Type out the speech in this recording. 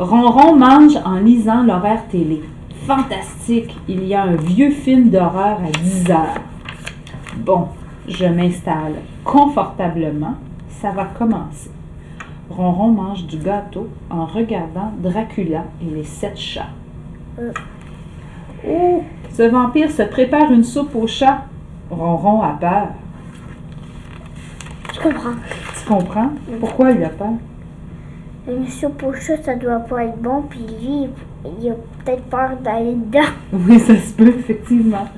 Ronron mange en lisant l'horaire télé. Fantastique, il y a un vieux film d'horreur à 10 heures. Bon, je m'installe confortablement, ça va commencer. Ronron mange du gâteau en regardant Dracula et les sept chats. Oh, ce vampire se prépare une soupe aux chats. Ronron a peur. Je comprends. Tu comprends? Pourquoi il a peur? Au chat, ça doit pas être bon, puis lui, il a peut-être peur d'aller dedans. Oui, ça se peut, effectivement.